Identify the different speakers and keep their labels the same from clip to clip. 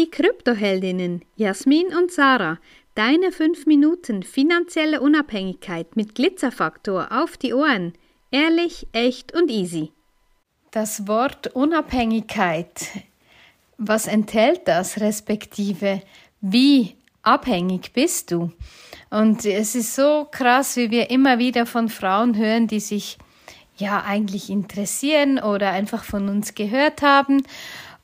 Speaker 1: die Kryptoheldinnen Jasmin und Sarah. Deine 5 Minuten finanzielle Unabhängigkeit mit Glitzerfaktor auf die Ohren. Ehrlich, echt und easy.
Speaker 2: Das Wort Unabhängigkeit, was enthält das, respektive wie abhängig bist du? Und es ist so krass, wie wir immer wieder von Frauen hören, die sich ja eigentlich interessieren oder einfach von uns gehört haben.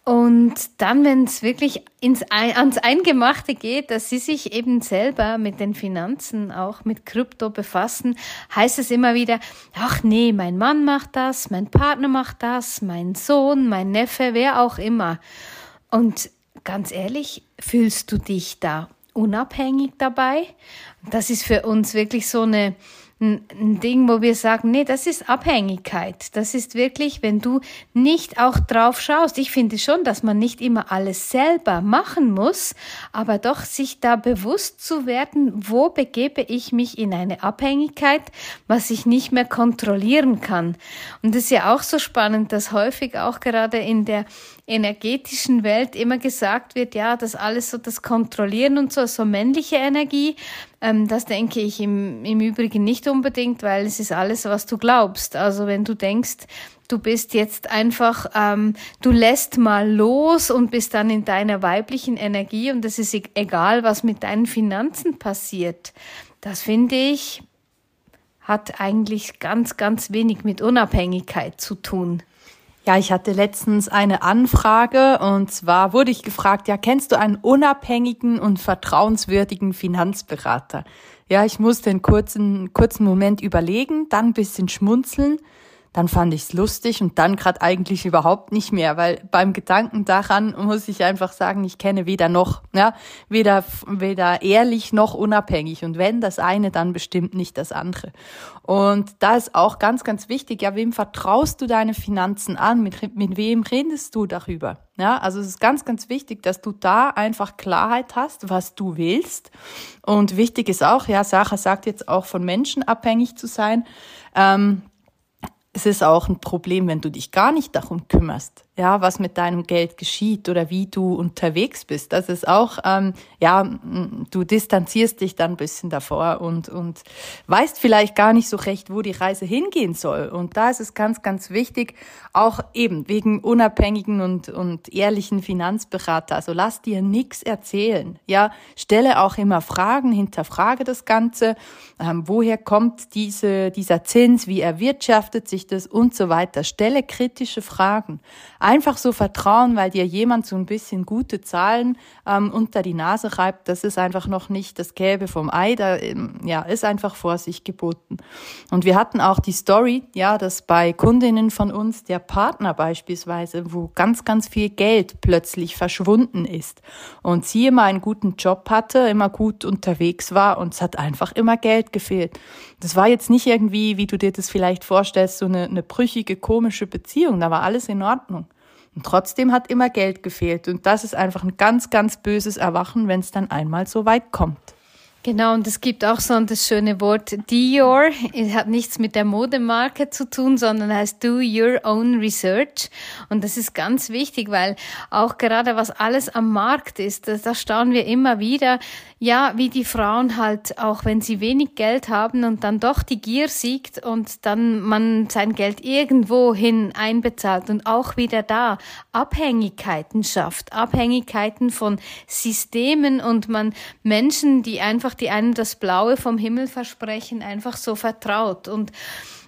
Speaker 2: Und dann, wenn es wirklich ins, ans Eingemachte geht, dass sie sich eben selber mit den Finanzen, auch mit Krypto befassen, heißt es immer wieder, ach nee, mein Mann macht das, mein Partner macht das, mein Sohn, mein Neffe, wer auch immer. Und ganz ehrlich, fühlst du dich da unabhängig dabei? Das ist für uns wirklich so eine ein Ding, wo wir sagen, nee, das ist Abhängigkeit. Das ist wirklich, wenn du nicht auch drauf schaust. Ich finde schon, dass man nicht immer alles selber machen muss, aber doch sich da bewusst zu werden, wo begebe ich mich in eine Abhängigkeit, was ich nicht mehr kontrollieren kann. Und es ist ja auch so spannend, dass häufig auch gerade in der energetischen Welt immer gesagt wird, ja, das alles so das Kontrollieren und so, so männliche Energie. Ähm, das denke ich im, im Übrigen nicht unbedingt, weil es ist alles, was du glaubst. Also wenn du denkst, du bist jetzt einfach, ähm, du lässt mal los und bist dann in deiner weiblichen Energie und es ist e-, egal, was mit deinen Finanzen passiert. Das finde ich, hat eigentlich ganz, ganz wenig mit Unabhängigkeit zu tun.
Speaker 3: Ja, ich hatte letztens eine Anfrage und zwar wurde ich gefragt, ja, kennst du einen unabhängigen und vertrauenswürdigen Finanzberater? Ja, ich musste einen kurzen, kurzen Moment überlegen, dann ein bisschen schmunzeln dann fand ich's lustig und dann gerade eigentlich überhaupt nicht mehr, weil beim Gedanken daran muss ich einfach sagen, ich kenne weder noch, ja, weder weder ehrlich noch unabhängig und wenn das eine, dann bestimmt nicht das andere. Und da ist auch ganz ganz wichtig, ja, wem vertraust du deine Finanzen an? Mit mit wem redest du darüber? Ja, also es ist ganz ganz wichtig, dass du da einfach Klarheit hast, was du willst. Und wichtig ist auch, ja, Sacha sagt jetzt auch von Menschen abhängig zu sein. Ähm, es ist auch ein Problem, wenn du dich gar nicht darum kümmerst ja, was mit deinem Geld geschieht oder wie du unterwegs bist. Das ist auch, ähm, ja, du distanzierst dich dann ein bisschen davor und, und weißt vielleicht gar nicht so recht, wo die Reise hingehen soll. Und da ist es ganz, ganz wichtig, auch eben wegen unabhängigen und, und ehrlichen Finanzberater. Also lass dir nichts erzählen. Ja, stelle auch immer Fragen, hinterfrage das Ganze. Ähm, woher kommt diese, dieser Zins? Wie erwirtschaftet sich das und so weiter? Stelle kritische Fragen einfach so vertrauen, weil dir jemand so ein bisschen gute Zahlen ähm, unter die Nase reibt, das ist einfach noch nicht das Gelbe vom Ei. Da ähm, ja, ist einfach Vorsicht geboten. Und wir hatten auch die Story, ja, dass bei Kundinnen von uns der Partner beispielsweise, wo ganz, ganz viel Geld plötzlich verschwunden ist und sie immer einen guten Job hatte, immer gut unterwegs war und es hat einfach immer Geld gefehlt. Das war jetzt nicht irgendwie, wie du dir das vielleicht vorstellst, so eine, eine brüchige, komische Beziehung. Da war alles in Ordnung. Und trotzdem hat immer Geld gefehlt. Und das ist einfach ein ganz, ganz böses Erwachen, wenn es dann einmal so weit kommt.
Speaker 2: Genau, und es gibt auch so das schöne Wort Dior. Es hat nichts mit der Modemarke zu tun, sondern heißt Do Your Own Research. Und das ist ganz wichtig, weil auch gerade was alles am Markt ist, da, staunen wir immer wieder, ja, wie die Frauen halt, auch wenn sie wenig Geld haben und dann doch die Gier siegt und dann man sein Geld irgendwo hin einbezahlt und auch wieder da Abhängigkeiten schafft, Abhängigkeiten von Systemen und man Menschen, die einfach die einem das Blaue vom Himmel versprechen, einfach so vertraut. Und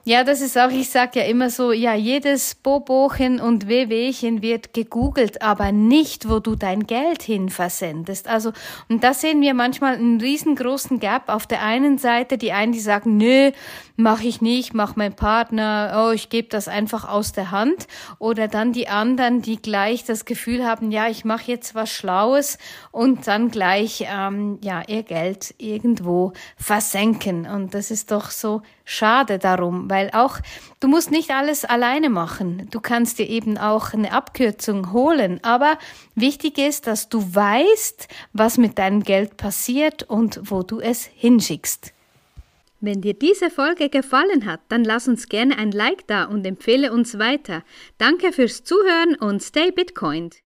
Speaker 2: ja, das ist auch, ich sage ja immer so, ja, jedes Bobochen und Wehwehchen wird gegoogelt, aber nicht, wo du dein Geld hin versendest. Also, und da sehen wir manchmal einen riesengroßen Gap. Auf der einen Seite die einen, die sagen, nö, mach ich nicht, mach mein Partner, oh, ich gebe das einfach aus der Hand. Oder dann die anderen, die gleich das Gefühl haben, ja, ich mache jetzt was Schlaues und dann gleich, ähm, ja, ihr Geld irgendwo versenken. Und das ist doch so schade darum, weil auch du musst nicht alles alleine machen. Du kannst dir eben auch eine Abkürzung holen, aber wichtig ist, dass du weißt, was mit deinem Geld passiert und wo du es hinschickst.
Speaker 1: Wenn dir diese Folge gefallen hat, dann lass uns gerne ein Like da und empfehle uns weiter. Danke fürs Zuhören und stay Bitcoined.